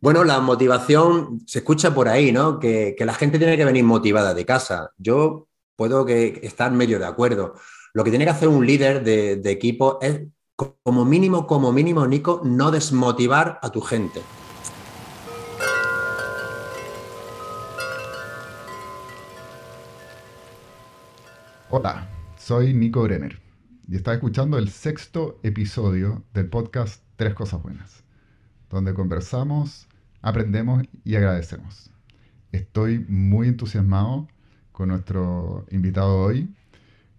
Bueno, la motivación se escucha por ahí, ¿no? Que, la gente tiene que venir motivada de casa. Yo puedo que estar medio de acuerdo. Lo que tiene que hacer un líder de, de equipo es, como mínimo, como mínimo, Nico, no desmotivar a tu gente. Hola, soy Nico Brenner y estás escuchando el sexto episodio del podcast Tres Cosas Buenas, donde conversamos, aprendemos y agradecemos. Estoy muy entusiasmado con nuestro invitado hoy.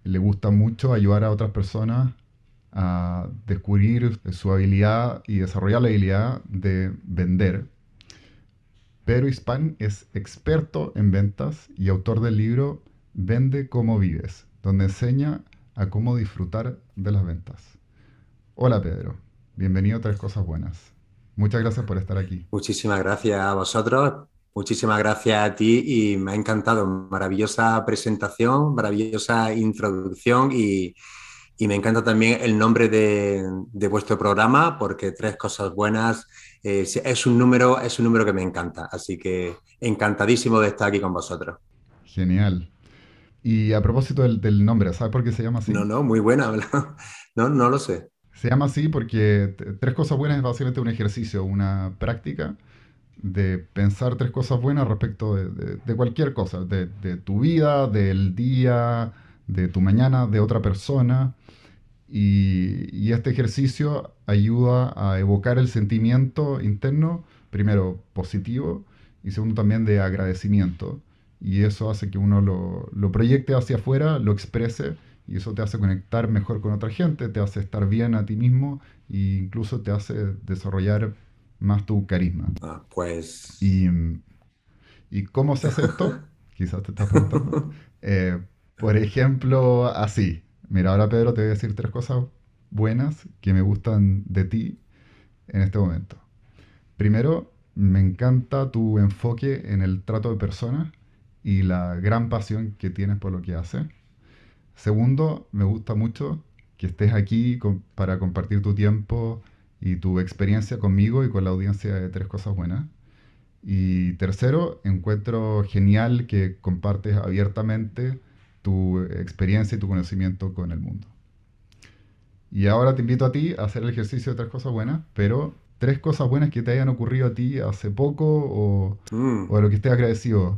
Le gusta mucho ayudar a otras personas a descubrir su habilidad y desarrollar la habilidad de vender. Pero Hispan es experto en ventas y autor del libro Vende cómo vives, donde enseña a cómo disfrutar de las ventas. Hola Pedro, bienvenido a Tres Cosas Buenas. Muchas gracias por estar aquí. Muchísimas gracias a vosotros, muchísimas gracias a ti y me ha encantado. Maravillosa presentación, maravillosa introducción y, me encanta también el nombre de, vuestro programa porque Tres Cosas Buenas eh, es, un número, es un número que me encanta. Así que encantadísimo de estar aquí con vosotros. Genial. Y a propósito del, nombre, ¿sabes por qué se llama así? No, no, muy buena. No, no lo sé. Se llama así porque tres cosas buenas es básicamente un ejercicio, una práctica de pensar tres cosas buenas respecto de, cualquier cosa, de, tu vida, del día, de tu mañana, de otra persona. Y, este ejercicio ayuda a evocar el sentimiento interno, primero positivo y segundo también de agradecimiento y eso hace que uno lo, proyecte hacia afuera, lo exprese y eso te hace conectar mejor con otra gente, te hace estar bien a ti mismo e incluso te hace desarrollar más tu carisma. Ah, pues... Y, cómo se hace esto? Quizás te estás preguntando. Eh, por ejemplo, así. Mira, ahora Pedro te voy a decir tres cosas buenas que me gustan de ti en este momento. Primero, me encanta tu enfoque en el trato de personas y la gran pasión que tienes por lo que haces. Segundo, me gusta mucho que estés aquí para compartir tu tiempo y tu experiencia conmigo y con la audiencia de Tres Cosas Buenas. Y tercero, encuentro genial que compartes abiertamente tu experiencia y tu conocimiento con el mundo. Y ahora te invito a ti a hacer el ejercicio de tres cosas buenas, pero tres cosas buenas que te hayan ocurrido a ti hace poco o, mm. o de lo que estés agradecido.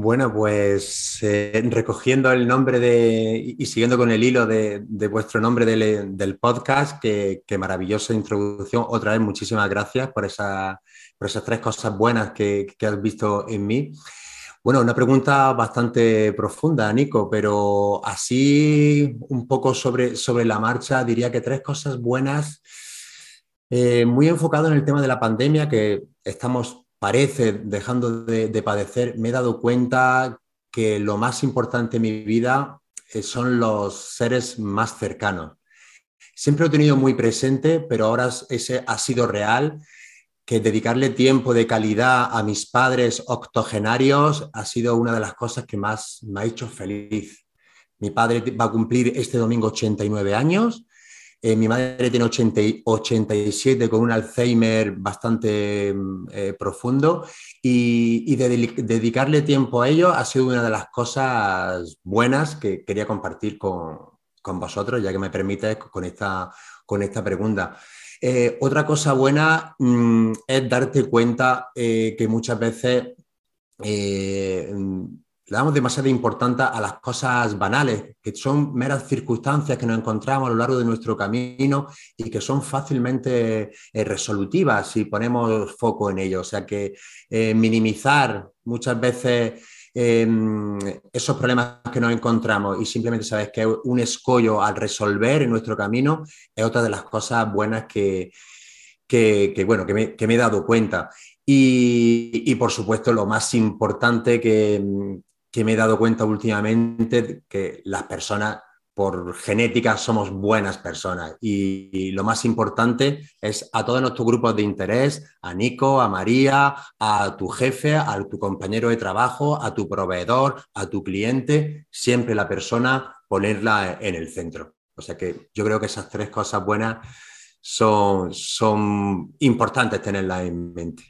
Bueno, pues eh, recogiendo el nombre de y siguiendo con el hilo de, vuestro nombre del, podcast, qué maravillosa introducción. Otra vez, muchísimas gracias por, esa, por esas tres cosas buenas que, has visto en mí. Bueno, una pregunta bastante profunda, Nico, pero así un poco sobre, sobre la marcha, diría que tres cosas buenas, eh, muy enfocado en el tema de la pandemia, que estamos parece, dejando de, padecer, me he dado cuenta que lo más importante en mi vida eh, son los seres más cercanos. Siempre lo he tenido muy presente, pero ahora ese ha sido real, que dedicarle tiempo de calidad a mis padres octogenarios ha sido una de las cosas que más me ha hecho feliz. Mi padre va a cumplir este domingo 89 años eh, mi madre tiene 80, 87 con un Alzheimer bastante mm, eh, profundo y, dedicarle tiempo a ello ha sido una de las cosas buenas que quería compartir con, vosotros, ya que me permite con esta, con esta pregunta. Eh, otra cosa buena mm, es darte cuenta que muchas veces le damos demasiada importancia a las cosas banales, que son meras circunstancias que nos encontramos a lo largo de nuestro camino y que son fácilmente eh, resolutivas si ponemos foco en ello. O sea que eh, minimizar muchas veces em, esos problemas que nos encontramos y simplemente sabes que es un escollo al resolver en nuestro camino es otra de las cosas buenas que, bueno, que me, he dado cuenta. y, por supuesto, lo más importante que, que me he dado cuenta últimamente que las personas por genética somos buenas personas y, lo más importante es a todos nuestros grupos de interés, a Nico, a María, a tu jefe, a tu compañero de trabajo, a tu proveedor, a tu cliente, siempre la persona ponerla en el centro. O sea que yo creo que esas tres cosas buenas son, son importantes tenerlas en mente.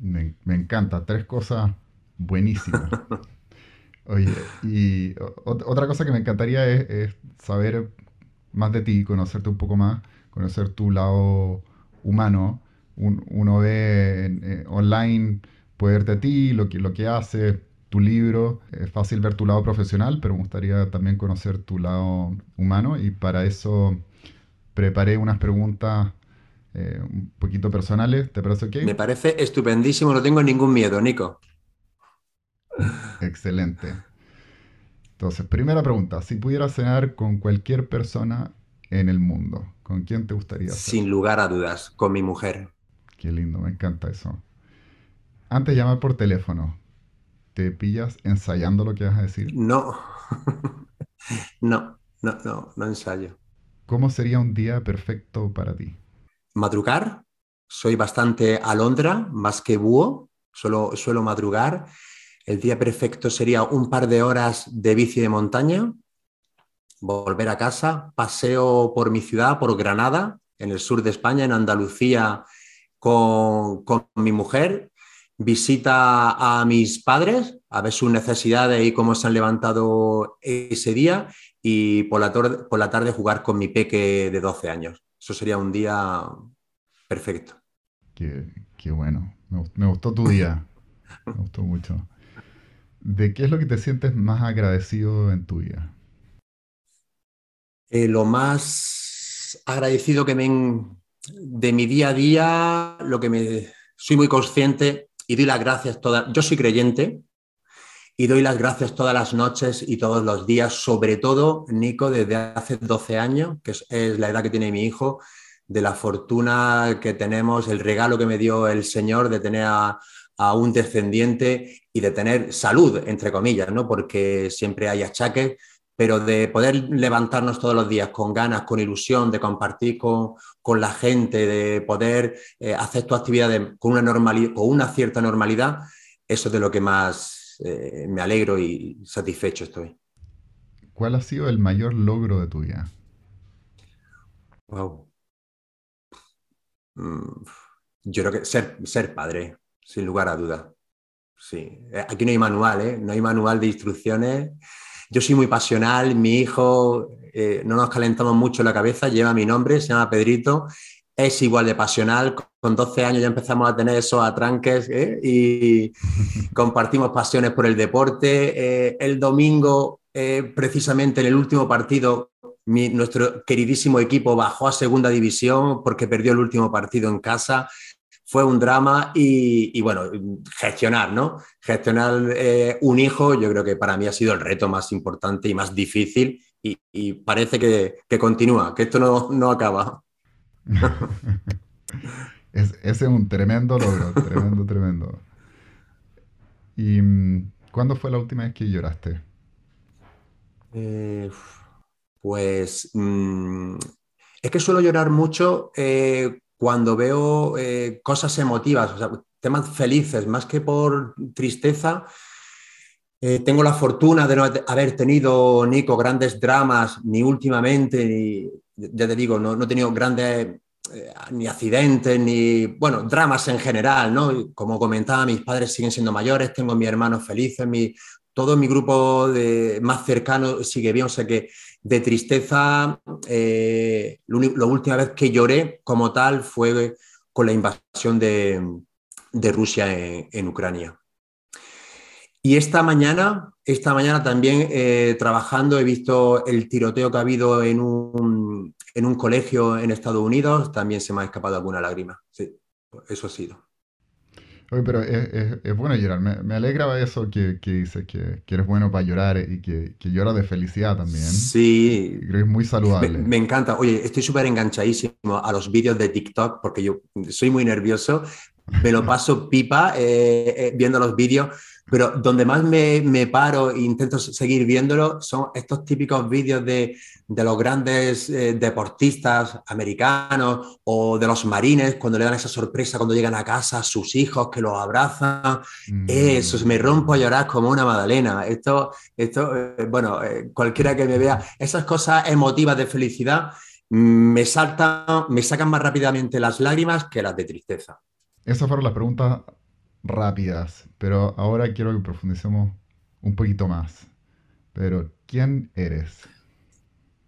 Me, encanta, tres cosas buenísimas. Oye, y otra cosa que me encantaría es, saber más de ti, conocerte un poco más, conocer tu lado humano. uno ve eh, online, puede verte a ti, lo que, lo que haces, tu libro. Es fácil ver tu lado profesional, pero me gustaría también conocer tu lado humano y para eso preparé unas preguntas eh, un poquito personales. ¿Te parece ok? Me parece estupendísimo, no tengo ningún miedo, Nico. Excelente. Entonces, primera pregunta, si pudieras cenar con cualquier persona en el mundo, ¿con quién te gustaría? Sin lugar a dudas, con mi mujer. Qué lindo, me encanta eso. Antes de llamar por teléfono, ¿te pillas ensayando lo que vas a decir? No, no, no, no, no ensayo. ¿Cómo sería un día perfecto para ti? Madrugar. Soy bastante alondra, más que búho. Solo, suelo madrugar. El día perfecto sería un par de horas de bici de montaña, volver a casa, paseo por mi ciudad, por Granada, en el sur de España, en Andalucía, con, con mi mujer, visita a mis padres, a ver sus necesidades y cómo se han levantado ese día y por la, por la tarde jugar con mi peque de 12 años. Eso sería un día perfecto. Qué, bueno. Me, gustó tu día. me gustó mucho. ¿De qué es lo que te sientes más agradecido en tu vida? Eh, lo más agradecido que me de mi día a día, lo que me soy muy consciente y doy las gracias todas. Yo soy creyente, y doy las gracias todas las noches y todos los días, sobre todo, Nico, desde hace 12 años, que es, la edad que tiene mi hijo, de la fortuna que tenemos, el regalo que me dio el Señor de tener a, un descendiente y de tener salud, entre comillas, ¿no? porque siempre hay achaques, pero de poder levantarnos todos los días con ganas, con ilusión, de compartir con, la gente, de poder eh, hacer tu actividad con, una con una cierta normalidad, eso es de lo que más eh, me alegro y satisfecho estoy. ¿Cuál ha sido el mayor logro de tu vida? Wow. Mm, yo creo que ser, ser padre, sin lugar a duda. Sí. Eh, aquí no hay manual, ¿eh? No hay manual de instrucciones. Yo soy muy pasional, mi hijo, no nos calentamos mucho la cabeza, lleva mi nombre, se llama Pedrito, es igual de pasional. Con 12 años ya empezamos a tener esos atranques ¿eh? y compartimos pasiones por el deporte. Eh, el domingo, eh, precisamente en el último partido, nuestro queridísimo equipo bajó a segunda división porque perdió el último partido en casa. Fue un drama y, bueno, gestionar, ¿no? Gestionar un hijo, yo creo que para mí ha sido el reto más importante y más difícil y, parece que, continúa, que esto no, no acaba. ese es un tremendo logro, tremendo, tremendo. ¿Y mm, cuándo fue la última vez que lloraste? Eh, pues mm, es que suelo llorar mucho eh, cuando veo eh, cosas emotivas, o sea, temas felices, más que por tristeza. tengo la fortuna de no haber tenido, Nico, grandes dramas, ni últimamente, ni, ya te digo, no, no he tenido grandes eh, ni accidentes, ni, bueno, dramas en general, ¿no? Como comentaba, mis padres siguen siendo mayores, tengo mis hermanos felices, mi, todo mi grupo de, más cercano sigue bien, o sea que de tristeza, eh, la última vez que lloré como tal fue con la invasión de, Rusia en Ucrania. Y esta mañana, esta mañana también eh, trabajando he visto el tiroteo que ha habido en un, en un colegio en Estados Unidos, también se me ha escapado alguna lágrima. Sí, eso ha sido. Oye, pero es, bueno llorar. Me, alegra eso que, que dices, que, eres bueno para llorar y que, que lloras de felicidad también. Sí. Creo que es muy saludable. Me, encanta. Oye, estoy súper enganchadísimo a los vídeos de TikTok porque yo soy muy nervioso. Me lo paso pipa eh, eh, viendo los vídeos pero donde más me, me, paro e intento seguir viéndolo son estos típicos vídeos de, de los grandes eh, deportistas americanos o de los marines cuando le dan esa sorpresa cuando llegan a casa a sus hijos que los abrazan. Mm. Eso, me rompo a llorar como una magdalena. Esto, esto eh, bueno, eh, cualquiera que me vea, esas cosas emotivas de felicidad me salta, me sacan más rápidamente las lágrimas que las de tristeza. Esas fueron las preguntas rápidas, pero ahora quiero que profundicemos un poquito más. Pero, ¿quién eres?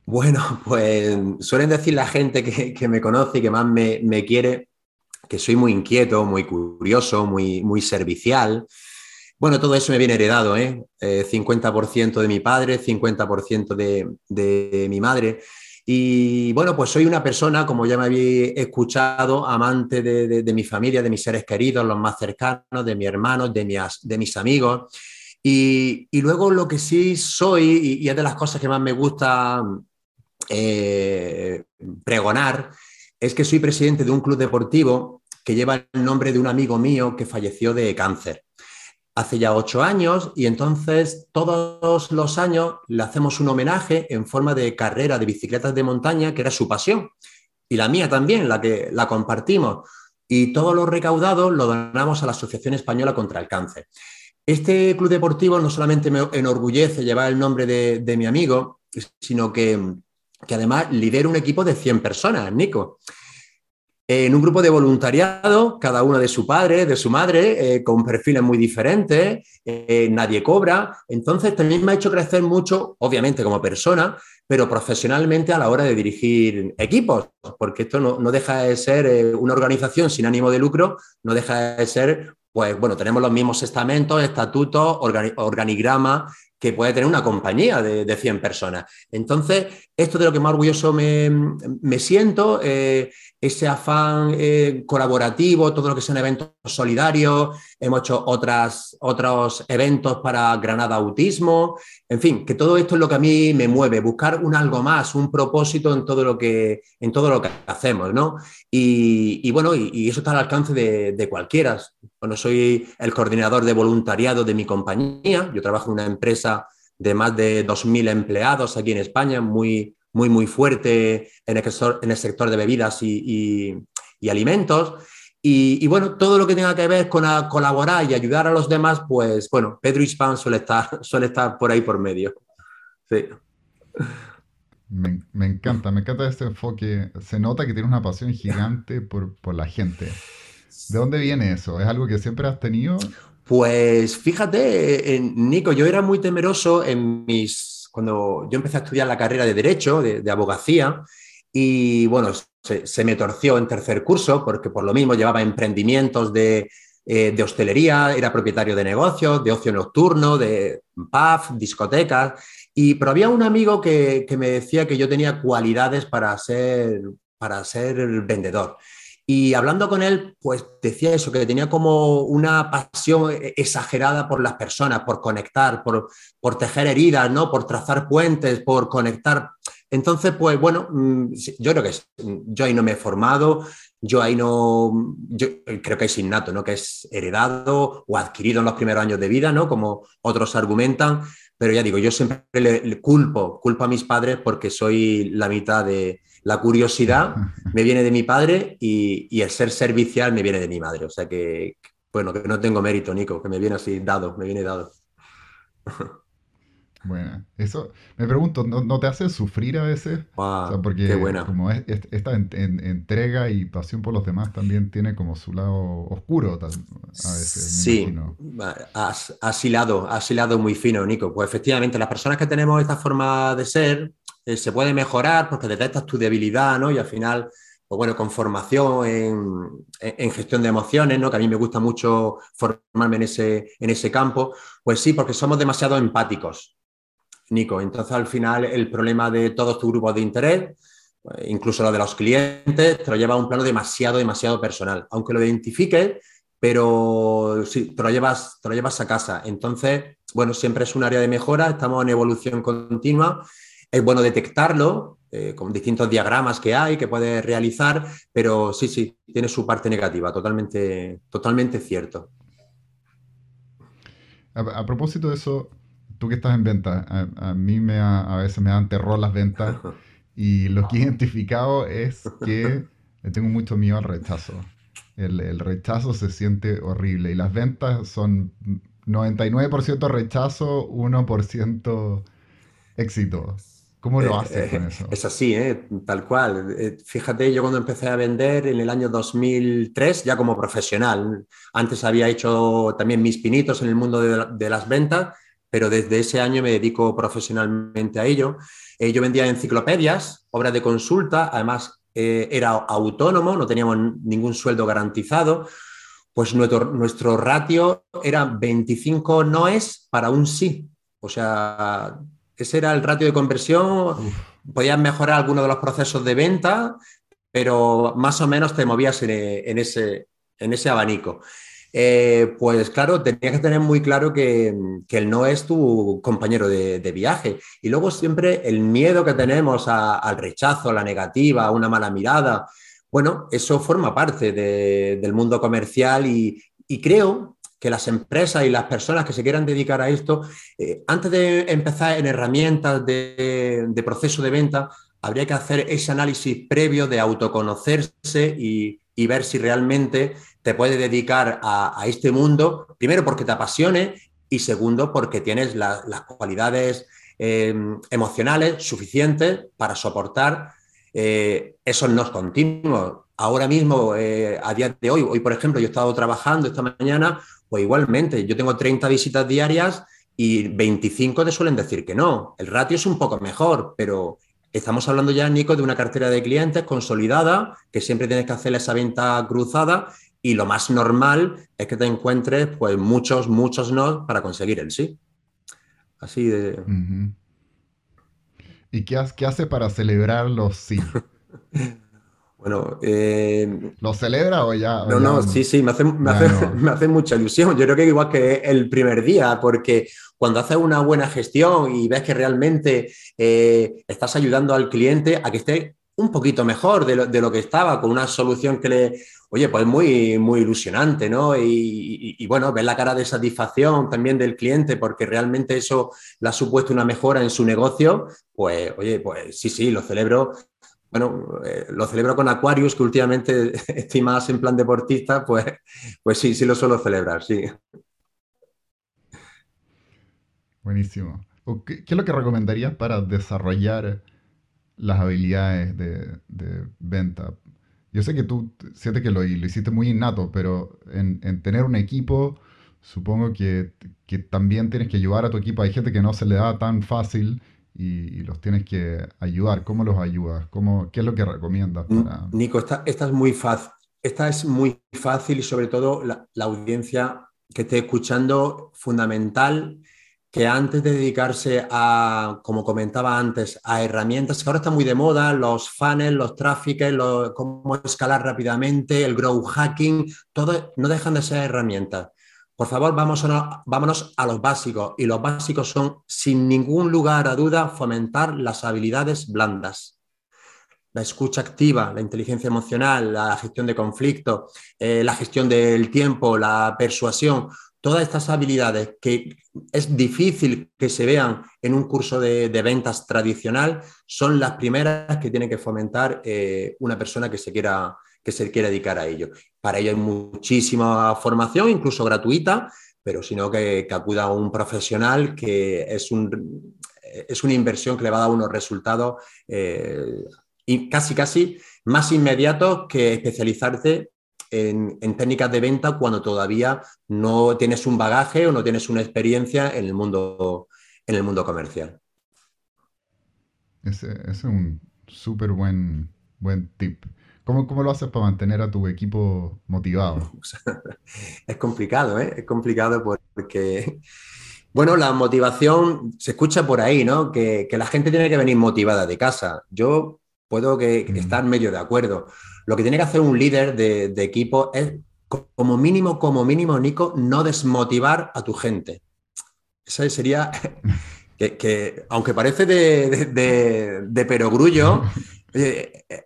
Bueno, pues suelen decir la gente que, me conoce y que más me, quiere que soy muy inquieto, muy curioso, muy, muy servicial. Bueno, todo eso me viene heredado, ¿eh? 50% eh, de mi padre, 50% de, de mi madre. Y bueno, pues soy una persona, como ya me habéis escuchado, amante de, mi familia, de mis seres queridos, los más cercanos, de mis hermanos, de mis, de mis amigos. Y, luego lo que sí soy, y, es de las cosas que más me gusta eh, pregonar, es que soy presidente de un club deportivo que lleva el nombre de un amigo mío que falleció de cáncer hace ya ocho años y entonces todos los años le hacemos un homenaje en forma de carrera de bicicletas de montaña, que era su pasión, y la mía también, la que la compartimos. Y todos los recaudados lo donamos a la Asociación Española contra el Cáncer. Este club deportivo no solamente me enorgullece llevar el nombre de, mi amigo, sino que, que además lidera un equipo de 100 personas, Nico en un grupo de voluntariado, cada uno de su padre, de su madre, eh, con perfiles muy diferentes, eh, nadie cobra. Entonces también me ha hecho crecer mucho, obviamente como persona, pero profesionalmente a la hora de dirigir equipos, porque esto no, deja de ser eh, una organización sin ánimo de lucro, no deja de ser, pues bueno, tenemos los mismos estamentos, estatutos, organigrama que puede tener una compañía de, 100 personas. Entonces, esto de lo que más orgulloso me, me siento ese afán eh, colaborativo, todo lo que son eventos solidarios, hemos hecho otras, otros eventos para Granada Autismo, en fin, que todo esto es lo que a mí me mueve, buscar un algo más, un propósito en todo lo que, en todo lo que hacemos, ¿no? Y, bueno, y, eso está al alcance de, de cualquiera. Bueno, soy el coordinador de voluntariado de mi compañía, yo trabajo en una empresa de más de 2.000 empleados aquí en España, muy, muy, muy fuerte en el sector, en el sector de bebidas y, alimentos. Y, bueno, todo lo que tenga que ver con colaborar y ayudar a los demás, pues bueno, Pedro Hispan suele estar, suele estar por ahí por medio. Sí. Me, encanta, me encanta este enfoque. Se nota que tiene una pasión gigante por, por, la gente. ¿De dónde viene eso? ¿Es algo que siempre has tenido? Pues fíjate, Nico, yo era muy temeroso en mis cuando yo empecé a estudiar la carrera de Derecho, de, abogacía, y bueno, se, me torció en tercer curso porque por lo mismo llevaba emprendimientos de, eh, hostelería, era propietario de negocios, de ocio nocturno, de pub, discotecas, y, pero había un amigo que, que me decía que yo tenía cualidades para ser, para ser vendedor. Y hablando con él, pues decía eso, que tenía como una pasión exagerada por las personas, por conectar, por, por tejer heridas, ¿no? Por trazar puentes, por conectar. Entonces, pues bueno, mm, yo creo que yo ahí no me he formado, yo ahí no, yo creo que es innato, ¿no? Que es heredado o adquirido en los primeros años de vida, ¿no? Como otros argumentan, pero ya digo, yo siempre le culpo, culpo a mis padres porque soy la mitad de, la curiosidad me viene de mi padre y, el ser servicial me viene de mi madre. O sea que, bueno, que no tengo mérito, Nico, que me viene así dado, me viene dado. Bueno, eso me pregunto, ¿no, te hace sufrir a veces? porque qué buena. como esta entrega y pasión por los demás también tiene como su lado oscuro a veces. Sí, asilado, asilado muy fino, Nico. Pues efectivamente, las personas que tenemos esta forma de ser, eh, se puede mejorar porque detectas tu debilidad, ¿no? Y al final, pues bueno, con formación en, gestión de emociones, ¿no? Que a mí me gusta mucho formarme en ese, en ese campo, pues sí, porque somos demasiado empáticos, Nico. Entonces, al final, el problema de todos tus grupos de interés, eh, incluso lo de los clientes, te lo lleva a un plano demasiado, demasiado personal. Aunque lo identifiques, pero sí, te lo llevas, te lo llevas a casa. Entonces, bueno, siempre es un área de mejora, estamos en evolución continua es bueno detectarlo eh, con distintos diagramas que hay, que puedes realizar, pero sí, sí, tiene su parte negativa, totalmente, totalmente cierto. A, propósito de eso, tú que estás en venta, a, mí me a veces me dan terror las ventas y lo que he identificado es que tengo mucho miedo al rechazo. El, el, rechazo se siente horrible y las ventas son 99% rechazo, 1% éxito. ¿Cómo lo haces con eso? Es así, ¿eh? tal cual. Fíjate, yo cuando empecé a vender en el año 2003, ya como profesional, antes había hecho también mis pinitos en el mundo de, las ventas, pero desde ese año me dedico profesionalmente a ello. yo vendía enciclopedias, obras de consulta, además era autónomo, no teníamos ningún sueldo garantizado, pues nuestro, nuestro ratio era 25 noes para un sí. O sea, ese era el ratio de conversión. Podías mejorar algunos de los procesos de venta, pero más o menos te movías en, ese, en ese abanico. Eh, pues claro, tenías que tener muy claro que, el no es tu compañero de, viaje. Y luego siempre el miedo que tenemos al rechazo, a la negativa, a una mala mirada, bueno, eso forma parte del mundo comercial y, creo que las empresas y las personas que se quieran dedicar a esto, eh, antes de empezar en herramientas de, proceso de venta, habría que hacer ese análisis previo de autoconocerse y, ver si realmente te puedes dedicar a, este mundo, primero porque te apasione y segundo porque tienes las cualidades eh, emocionales suficientes para soportar eh, eso no es continuo. Ahora mismo, eh, a día de hoy, hoy por ejemplo, yo he estado trabajando esta mañana, pues igualmente, yo tengo 30 visitas diarias y 25 te suelen decir que no. El ratio es un poco mejor, pero estamos hablando ya, Nico, de una cartera de clientes consolidada, que siempre tienes que hacer esa venta cruzada y lo más normal es que te encuentres pues muchos, muchos no para conseguir el sí. Así de... ¿Y qué, hace para celebrar los sí? Bueno, eh, ¿lo celebra o ya? no, no, sí, sí, me hace, me, hace, mucha ilusión. Yo creo que igual que el primer día, porque cuando haces una buena gestión y ves que realmente eh, estás ayudando al cliente a que esté un poquito mejor de lo, de lo, que estaba, con una solución que le, oye, pues muy, muy ilusionante, ¿no? Y, bueno, ver la cara de satisfacción también del cliente, porque realmente eso le ha supuesto una mejora en su negocio, pues, oye, pues sí, sí, lo celebro. Bueno, eh, lo celebro con Aquarius, que últimamente estoy más en plan deportista, pues, pues sí, sí lo suelo celebrar, sí. Buenísimo. ¿Qué, es lo que recomendarías para desarrollar las habilidades de, venta? Yo sé que tú sientes que lo, hiciste muy innato, pero en, tener un equipo, supongo que, también tienes que ayudar a tu equipo. Hay gente que no se le da tan fácil y, los tienes que ayudar. ¿Cómo los ayudas? ¿Cómo, ¿Qué es lo que recomiendas? Nico, esta, esta, es muy fácil. Esta es muy fácil y sobre todo la, la audiencia que esté escuchando, fundamental que antes de dedicarse a, como comentaba antes, a herramientas que ahora están muy de moda, los funnels, los tráficos, cómo escalar rápidamente, el grow hacking, todo no dejan de ser herramientas. Por favor, vamos a, vámonos a los básicos. Y los básicos son, sin ningún lugar a duda, fomentar las habilidades blandas. La escucha activa, la inteligencia emocional, la gestión de conflictos, eh, la gestión del tiempo, la persuasión todas estas habilidades que es difícil que se vean en un curso de, ventas tradicional son las primeras que tiene que fomentar eh, una persona que se, quiera, que se quiera dedicar a ello. Para ello hay muchísima formación, incluso gratuita, pero sino que, que acuda a un profesional que es, un, es una inversión que le va a dar unos resultados eh, casi, casi más inmediatos que especializarte en, técnicas de venta cuando todavía no tienes un bagaje o no tienes una experiencia en el mundo, en el mundo comercial. Ese, es un súper buen, buen tip. ¿Cómo, ¿Cómo, lo haces para mantener a tu equipo motivado? es complicado, ¿eh? Es complicado porque, bueno, la motivación se escucha por ahí, ¿no? Que, la gente tiene que venir motivada de casa. Yo puedo que, mm. estar medio de acuerdo. Lo que tiene que hacer un líder de, equipo es, como mínimo, como mínimo, Nico, no desmotivar a tu gente. Esa sería que, aunque parece de, de, perogrullo,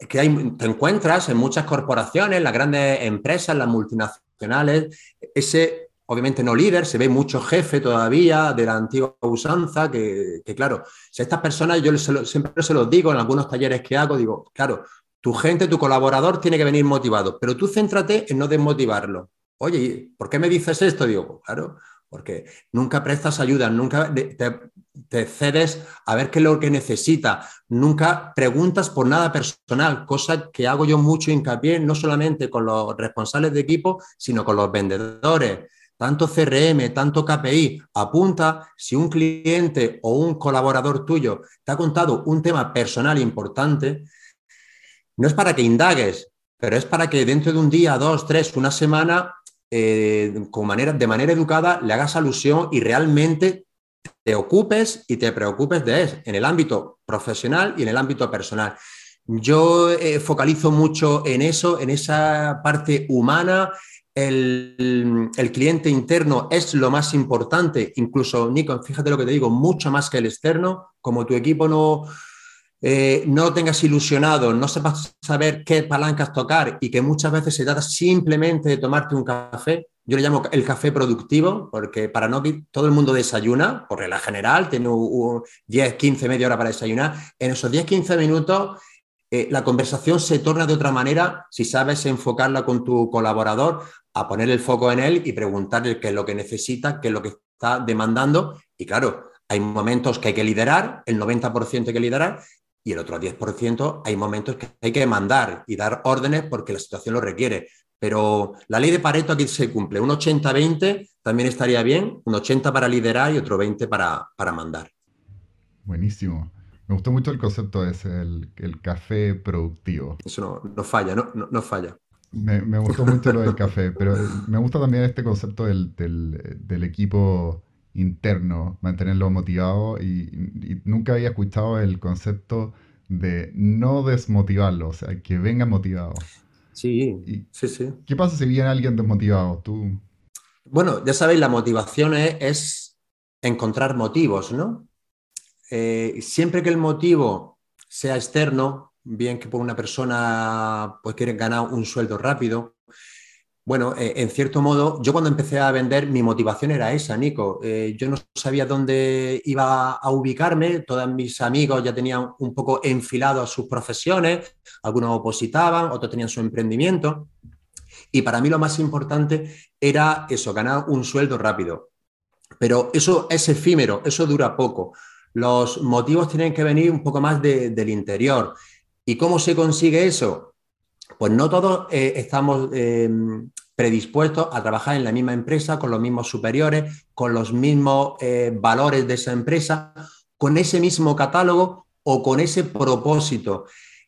que hay, te encuentras en muchas corporaciones, las grandes empresas, las multinacionales, ese obviamente no líder, se ve mucho jefe todavía de la antigua usanza, que, claro, si estas personas yo siempre se los digo en algunos talleres que hago, digo, claro, tu gente, tu colaborador tiene que venir motivado, pero tú céntrate en no desmotivarlo. Oye, ¿por qué me dices esto? Digo, claro, porque nunca prestas ayuda, nunca te, cedes a ver qué es lo que necesita, nunca preguntas por nada personal, cosa que hago yo mucho hincapié, no solamente con los responsables de equipo, sino con los vendedores. Tanto CRM, tanto KPI, apunta si un cliente o un colaborador tuyo te ha contado un tema personal importante, no es para que indagues, pero es para que dentro de un día, dos, tres, una semana, eh, con manera, de manera educada, le hagas alusión y realmente te ocupes y te preocupes de eso, en el ámbito profesional y en el ámbito personal. Yo eh, focalizo mucho en eso, en esa parte humana. El, cliente interno es lo más importante, incluso, Nico, fíjate lo que te digo, mucho más que el externo, como tu equipo no, eh, no tengas ilusionado, no sepas saber qué palancas tocar y que muchas veces se trata simplemente de tomarte un café, yo le llamo el café productivo, porque para no todo el mundo desayuna, por regla general, tiene 10, 15, media hora para desayunar. En esos 10, 15 minutos eh, la conversación se torna de otra manera si sabes enfocarla con tu colaborador, a poner el foco en él y preguntarle qué es lo que necesita, qué es lo que está demandando. Y claro, hay momentos que hay que liderar, el 90% hay que liderar, y el otro 10% hay momentos que hay que mandar y dar órdenes porque la situación lo requiere. Pero la ley de Pareto aquí se cumple. Un 80-20 también estaría bien, un 80 para liderar y otro 20 para, para mandar. Buenísimo. Me gustó mucho el concepto ese, el, el café productivo. Eso no, falla, no, no, falla. Me, me, gustó mucho lo del café, pero me gusta también este concepto del, del, equipo interno, mantenerlo motivado y, nunca había escuchado el concepto de no desmotivarlo, o sea, que venga motivado. Sí, sí, sí. ¿Qué pasa si viene alguien desmotivado? Tú... Bueno, ya sabéis, la motivación es encontrar motivos, ¿no? Eh, siempre que el motivo sea externo, bien que por una persona pues quiere ganar un sueldo rápido, bueno, eh, en cierto modo, yo cuando empecé a vender, mi motivación era esa, Nico. Eh, yo no sabía dónde iba a ubicarme, todos mis amigos ya tenían un poco enfilado a sus profesiones, algunos opositaban, otros tenían su emprendimiento. Y para mí lo más importante era eso, ganar un sueldo rápido. Pero eso es efímero, eso dura poco. Los motivos tienen que venir un poco más del interior. ¿Y cómo se consigue eso? Pues no todos eh, estamos em, predispuestos a trabajar en la misma empresa, con los mismos superiores, con los mismos eh, valores de esa empresa, con ese mismo catálogo o con ese propósito.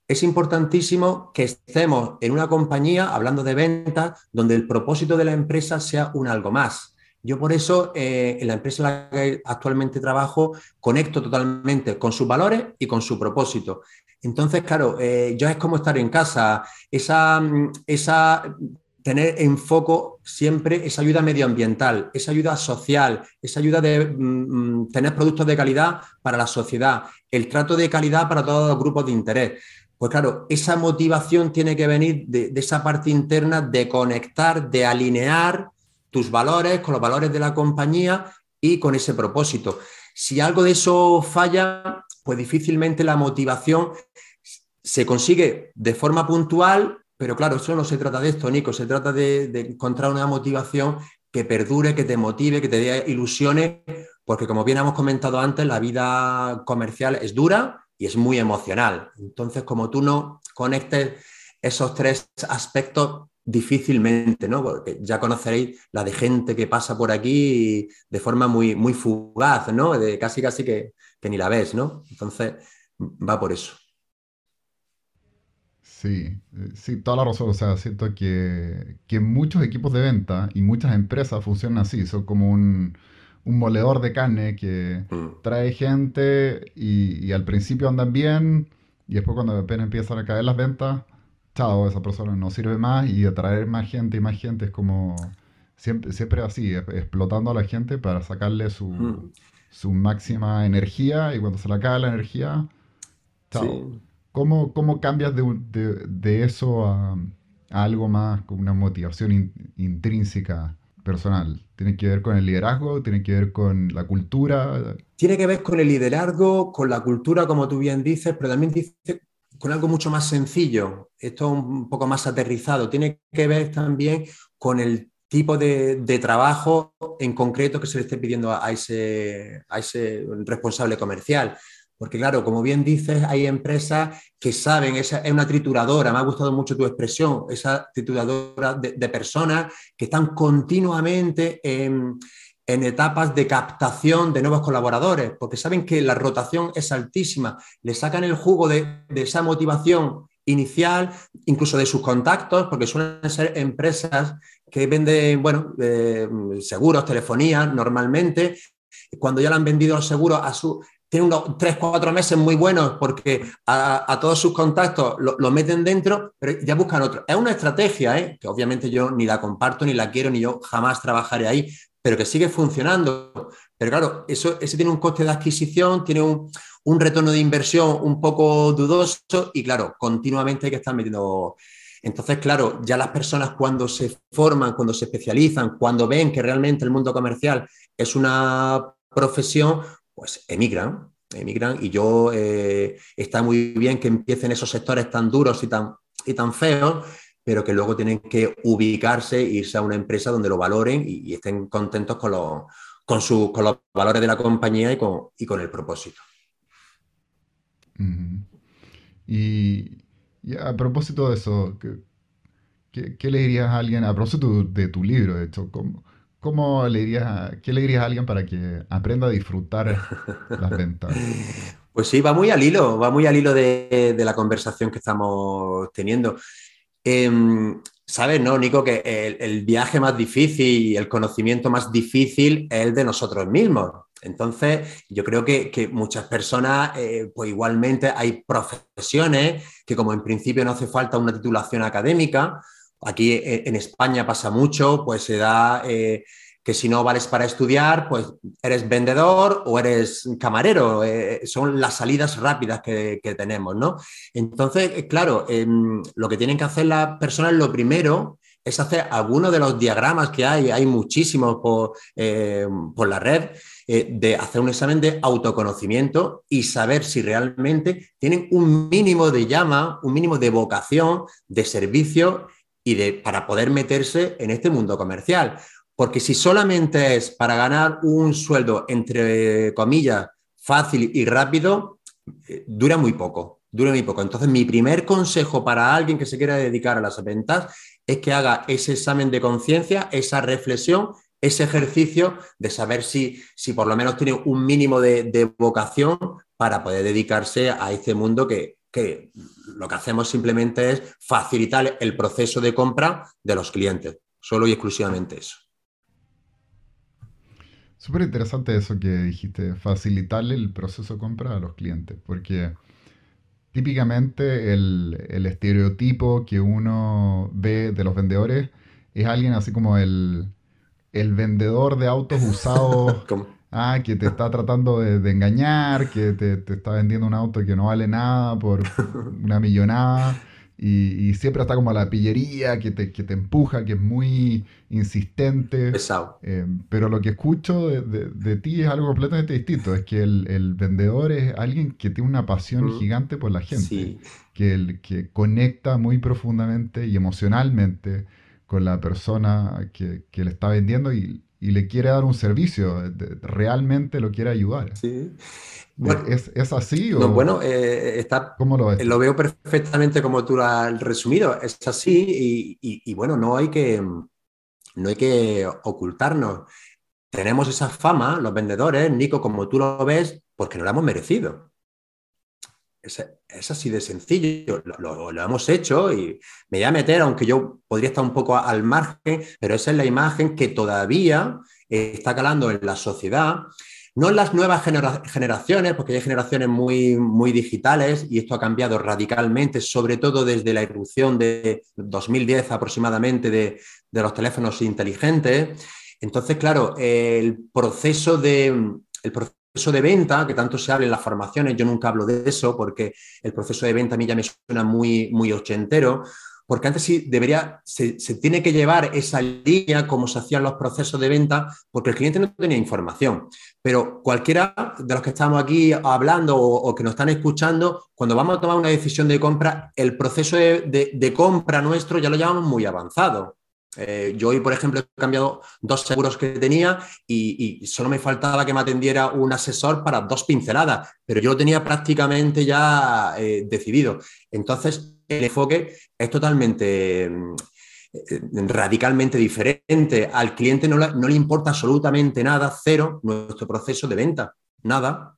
Es importantísimo que estemos en una compañía, hablando de ventas, donde el propósito de la empresa sea un algo más. Yo por eso, eh, en la empresa en la que actualmente trabajo, conecto totalmente con sus valores y con su propósito. Entonces, claro, eh, yo es como estar en casa, esa, esa tener en foco siempre esa ayuda medioambiental, esa ayuda social, esa ayuda de mm, mm, tener productos de calidad para la sociedad, el trato de calidad para todos los grupos de interés. Pues claro, esa motivación tiene que venir de esa parte interna de conectar, de alinear tus valores, con los valores de la compañía y con ese propósito. Si algo de eso falla, pues difícilmente la motivación se consigue de forma puntual, pero claro, eso no se trata de esto, Nico, se trata de, encontrar una motivación que perdure, que te motive, que te dé ilusiones, porque como bien hemos comentado antes, la vida comercial es dura y es muy emocional. Entonces, como tú no conectes esos tres aspectos, difícilmente, ¿no? Porque ya conoceréis la de gente que pasa por aquí de forma muy, muy fugaz, ¿no? De casi casi que, ni la ves, ¿no? Entonces, va por eso. Sí, sí, toda la razón. O sea, siento que, muchos equipos de venta y muchas empresas funcionan así. Son como un, un moledor de carne que mm. trae gente y, y, al principio andan bien y después cuando apenas empiezan a caer las ventas, chao, esa persona no sirve más y atraer más gente y más gente es como siempre, siempre así, explotando a la gente para sacarle su, hmm. su máxima energía y cuando se le acaba la energía, chao. ¿Cómo, ¿Cómo, cambias de, de, de eso a, a, algo más con una motivación intrínseca? personal? ¿Tiene que ver con el liderazgo? ¿Tiene que ver con la cultura? Tiene que ver con el liderazgo, con la cultura, como tú bien dices, pero también dice con algo mucho más sencillo, esto un poco más aterrizado, tiene que ver también con el tipo de, trabajo algo en concreto que se le esté pidiendo a ese, a ese responsable comercial. Porque claro, como bien dices, hay empresas que saben, esa es una trituradora, me ha gustado mucho tu expresión, esa trituradora de, personas que están continuamente en, etapas de captación de nuevos colaboradores, porque saben que la rotación es altísima, le sacan el jugo de, esa motivación inicial, incluso de sus contactos, porque suelen ser empresas que venden, bueno, eh, seguros, telefonía, normalmente. Cuando ya le han vendido los seguros a su, tiene unos tres, cuatro meses muy buenos porque a, todos sus contactos lo, meten dentro, pero ya buscan otro. Es una estrategia, ¿eh? que obviamente yo ni la comparto, ni la quiero, ni yo jamás trabajaré ahí, pero que sigue funcionando. Pero claro, eso, ese tiene un coste de adquisición, tiene un, un retorno de inversión un poco dudoso y claro, continuamente hay que estar metiendo... Entonces, claro, ya las personas cuando se forman, cuando se especializan, cuando ven que realmente el mundo comercial es una profesión, pues emigran, emigran y yo eh, está muy bien que empiecen esos sectores tan duros y tan, y tan feos, pero que luego tienen que ubicarse e irse a una empresa donde lo valoren y, estén contentos con los, con, con los valores de la compañía y con, y con el propósito. y, a propósito de eso, ¿qué, ¿qué, le dirías a alguien, a propósito de tu libro, de hecho, cómo, ¿Cómo le dirías, ¿Qué le dirías a alguien para que aprenda a disfrutar las ventas? Pues sí, va muy al hilo, va muy al hilo de, la conversación que estamos teniendo. Em, Sabes, ¿no, Nico? Que el, viaje más difícil y el conocimiento más difícil es el de nosotros mismos. Entonces, yo creo que, muchas personas, eh, pues igualmente hay profesiones que como en principio no hace falta una titulación académica, Aquí eh, en España pasa mucho, pues se da eh, que si no vales para estudiar, pues eres vendedor o eres camarero. Eh, son las salidas rápidas que, tenemos, ¿no? Entonces, claro, em, lo que tienen que hacer las personas, lo primero es hacer algunos de los diagramas que hay, hay muchísimos por, por la red, de hacer un examen de autoconocimiento y saber si realmente tienen un mínimo de llama, un mínimo de vocación, de servicio y de, para poder meterse en este mundo comercial. Porque si solamente es para ganar un sueldo, entre comillas, fácil y rápido, eh, dura muy poco, dura muy poco. Entonces, mi primer consejo para alguien que se quiera dedicar a las ventas es que haga ese examen de conciencia, esa reflexión, ese ejercicio de saber si, si por lo menos tiene un mínimo de, vocación para poder dedicarse a este mundo que, que lo que hacemos simplemente es facilitar el proceso de compra de los clientes, solo y exclusivamente eso. Súper interesante eso que dijiste, facilitarle el proceso de compra a los clientes, porque típicamente el, estereotipo que uno ve de los vendedores es alguien así como el, el vendedor de autos usados ah, que te está tratando de, engañar, que te, está vendiendo un auto que no vale nada por una millonada. Y, siempre está como la pillería que te, que te, empuja, que es muy insistente. Pesado. Eh, pero lo que escucho de, ti es algo completamente distinto. Es que el, vendedor es alguien que tiene una pasión mm. gigante por la gente. Que, el, que conecta muy profundamente y emocionalmente con la persona que, que le está vendiendo y, y le quiere dar un servicio, realmente lo quiere ayudar. Sí. ¿Es, así? O... bueno, eh, está, ¿Cómo lo ves? Lo veo perfectamente como tú lo has resumido. Es así y, bueno, no hay, que, no hay que ocultarnos. Tenemos esa fama, los vendedores, Nico, como tú lo ves, porque no la hemos merecido. Es, así de sencillo, lo, hemos hecho y me voy a meter, aunque yo podría estar un poco al margen, pero esa es la imagen que todavía está calando en la sociedad, no en las nuevas generaciones, porque hay generaciones muy, muy digitales y esto ha cambiado radicalmente, sobre todo desde la irrupción de 2010 aproximadamente de, de los teléfonos inteligentes. Entonces, claro, el proceso de, proceso de venta, que tanto se habla en las formaciones, yo nunca hablo de eso porque el proceso de venta a mí ya me suena muy, muy ochentero, porque antes sí debería, se, tiene que llevar esa línea como se hacían los procesos de venta, porque el cliente no tenía información. Pero cualquiera de los que estamos aquí hablando o, que nos están escuchando, cuando vamos a tomar una decisión de compra, el proceso de, de compra nuestro ya lo llevamos muy avanzado. Eh, yo hoy, por ejemplo, he cambiado dos seguros que tenía y, solo me faltaba que me atendiera un asesor para dos pinceladas, pero yo lo tenía prácticamente ya eh, decidido. Entonces, el enfoque es totalmente mm, radicalmente diferente. Al cliente no le importa absolutamente nada, cero, nuestro proceso de venta, nada.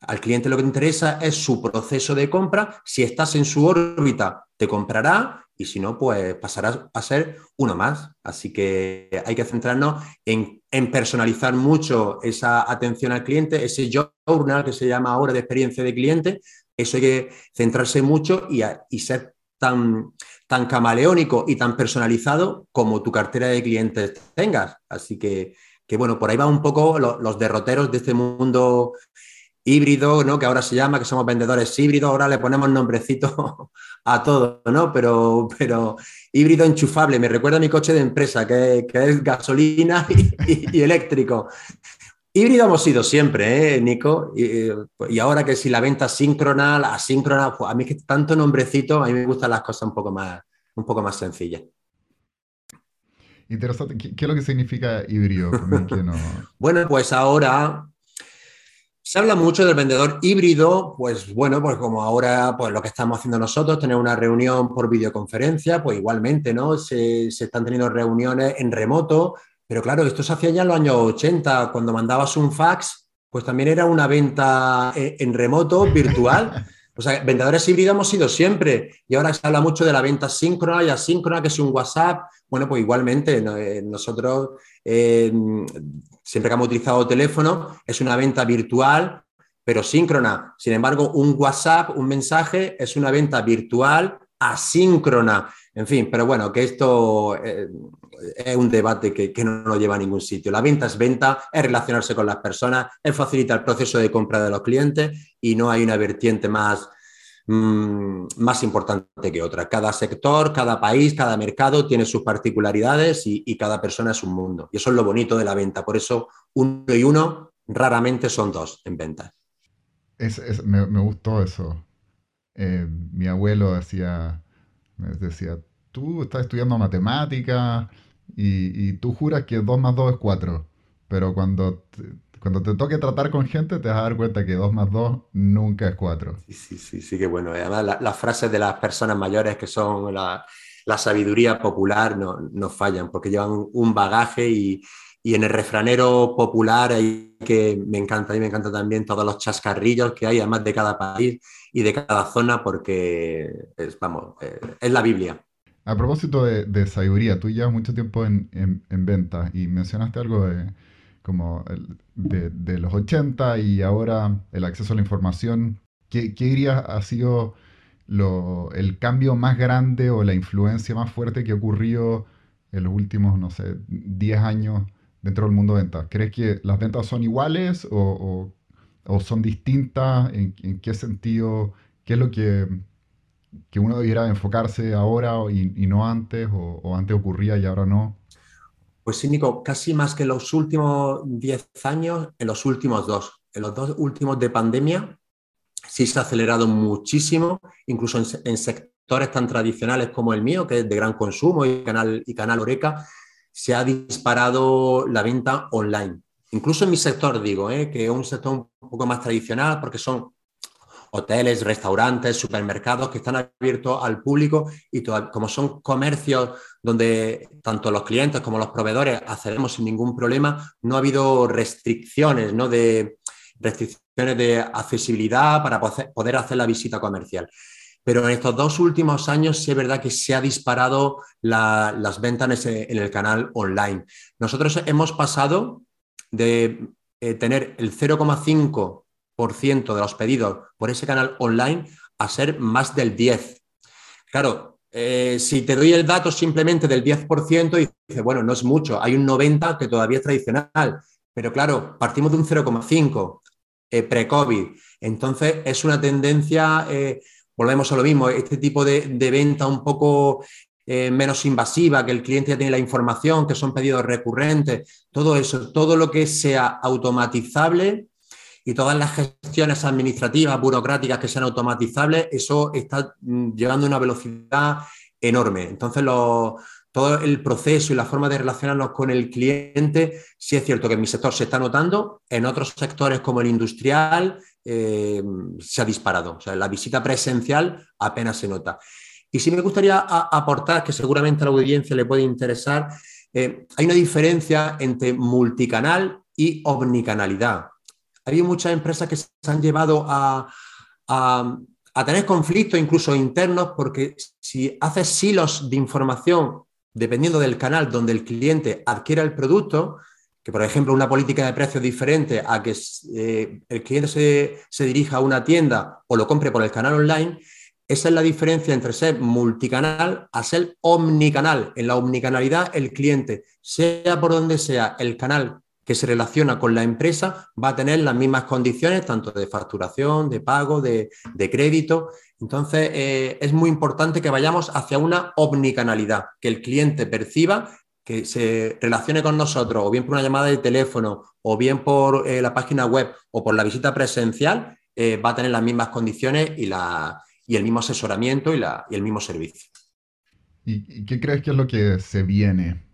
Al cliente lo que interesa es su proceso de compra. Si estás en su órbita, te comprará y si no, pues pasará a ser uno más. Así que hay que centrarnos en, personalizar mucho esa atención al cliente, ese journal que se llama ahora de experiencia de cliente. Eso hay que centrarse mucho y, ser tan, tan camaleónico y tan personalizado como tu cartera de clientes tengas. Así que, que bueno, por ahí van un poco los derroteros de este mundo híbrido, ¿no? Que ahora se llama, que somos vendedores híbridos, ahora le ponemos nombrecito a todo, ¿no? Pero, pero híbrido enchufable, me recuerda a mi coche de empresa, que, es gasolina y, eléctrico. Híbrido hemos sido siempre, ¿eh, Nico? Y, ahora que si la venta síncrona, la asíncrona, pues a mí que tanto nombrecito, a mí me gustan las cosas un poco más, un poco más sencillas. Interesante. ¿Qué, es lo que significa híbrido? bueno, pues ahora se habla mucho del vendedor híbrido, pues bueno, pues como ahora pues lo que estamos haciendo nosotros, tener una reunión por videoconferencia, pues igualmente, ¿no? Se, están teniendo reuniones en remoto, pero claro, esto se hacía ya en los años 80, cuando mandabas un fax, pues también era una venta eh, en remoto, virtual. O sea, vendedores híbridos hemos sido siempre y ahora se habla mucho de la venta síncrona y asíncrona, que es un WhatsApp. Bueno, pues igualmente eh, nosotros eh, siempre que hemos utilizado teléfono, es una venta virtual, pero síncrona. Sin embargo, un WhatsApp, un mensaje, es una venta virtual asíncrona. En fin, pero bueno, que esto eh, es un debate que, no nos lleva a ningún sitio. La venta es venta, es relacionarse con las personas, es facilitar el proceso de compra de los clientes y no hay una vertiente más Mm, más importante que otra. Cada sector, cada país, cada mercado tiene sus particularidades y, cada persona es un mundo. Y eso es lo bonito de la venta. Por eso uno y uno raramente son dos en ventas. me, gustó eso. Eh, mi abuelo decía, me decía, tú estás estudiando matemáticas y, y, tú juras que 2 más 2 es 4, pero cuando cuando te toque tratar con gente, te vas a dar cuenta que 2 más 2 nunca es 4. Sí, sí, sí, sí, que bueno. Además, las frases de las personas mayores que son la, sabiduría popular no, fallan, porque llevan un bagaje y, en el refranero popular hay que me encanta, y me encanta también todos los chascarrillos que hay, además de cada país y de cada zona, porque es, vamos, eh, es la Biblia. A propósito de, sabiduría, tú llevas mucho tiempo en, en venta y mencionaste algo de como de, los 80 y ahora el acceso a la información, ¿qué, qué dirías ha sido el cambio más grande o la influencia más fuerte que ha ocurrido en los últimos, no sé, 10 años dentro del mundo de ventas? ¿Crees que las ventas son iguales o, son distintas? ¿En, qué sentido? ¿Qué es lo que, que uno debiera enfocarse ahora y, no antes? O, o antes ocurría y ahora no? Pues sí, Nico, casi más que en los últimos 10 años, en los últimos dos. En los dos últimos de pandemia sí se ha acelerado muchísimo, incluso en, sectores tan tradicionales como el mío, que es de gran consumo y Canal, y canal Oreca, se ha disparado la venta online. Incluso en mi sector, digo, ¿eh? que es un sector un poco más tradicional porque son hoteles, restaurantes, supermercados que están abiertos al público y como son comercios donde tanto los clientes como los proveedores accedemos sin ningún problema, no ha habido restricciones, ¿no? De, restricciones de accesibilidad para poder hacer la visita comercial. Pero en estos dos últimos años sí es verdad que se ha disparado las ventas en, el canal online. Nosotros hemos pasado de eh, tener el 0,5 de los pedidos por ese canal online a ser más del 10%. Claro, eh, si te doy el dato simplemente del 10%, y dices, bueno, no es mucho, hay un 90% que todavía es tradicional, pero claro, partimos de un 0,5% eh, pre-COVID. Entonces, es una tendencia, eh, volvemos a lo mismo, este tipo de, de venta un poco menos invasiva, que el cliente ya tiene la información, que son pedidos recurrentes, todo eso, todo lo que sea automatizable y todas las gestiones administrativas, burocráticas que sean automatizables, eso está mm, llevando una velocidad enorme. Entonces, todo el proceso y la forma de relacionarnos con el cliente, sí es cierto que en mi sector se está notando, en otros sectores como el industrial eh, se ha disparado. O sea, la visita presencial apenas se nota. Y sí me gustaría aportar, que seguramente a la audiencia le puede interesar, eh, hay una diferencia entre multicanal y omnicanalidad. Hay muchas empresas que se han llevado a, a tener conflictos incluso internos porque si haces silos de información dependiendo del canal donde el cliente adquiera el producto, que por ejemplo una política de precios diferente a que eh, el cliente se, se, dirija a una tienda o lo compre por el canal online, esa es la diferencia entre ser multicanal a ser omnicanal. En la omnicanalidad el cliente, sea por donde sea el canal que se relaciona con la empresa va a tener las mismas condiciones, tanto de facturación, de pago, de, crédito. Entonces, eh, es muy importante que vayamos hacia una omnicanalidad, que el cliente perciba que se relacione con nosotros, o bien por una llamada de teléfono, o bien por eh, la página web, o por la visita presencial, eh, va a tener las mismas condiciones y, la, y el mismo asesoramiento y, la, y el mismo servicio. ¿Y qué crees que es lo que se viene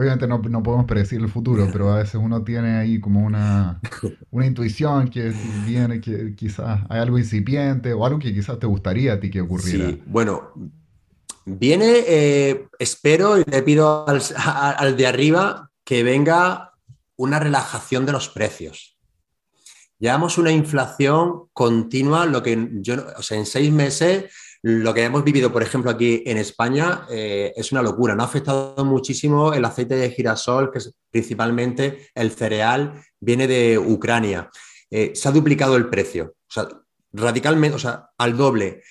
Obviamente no, podemos predecir el futuro, pero a veces uno tiene ahí como una, intuición que viene, que quizás hay algo incipiente o algo que quizás te gustaría a ti que ocurriera. Sí, bueno, viene, eh, espero y le pido al, al, de arriba que venga una relajación de los precios. Llevamos una inflación continua, lo que yo, o sea, en seis meses lo que hemos vivido, por ejemplo, aquí en España eh, es una locura. No ha afectado muchísimo el aceite de girasol, que es principalmente el cereal, viene de Ucrania. Eh, se ha duplicado el precio, o sea, radicalmente, o sea, al doble.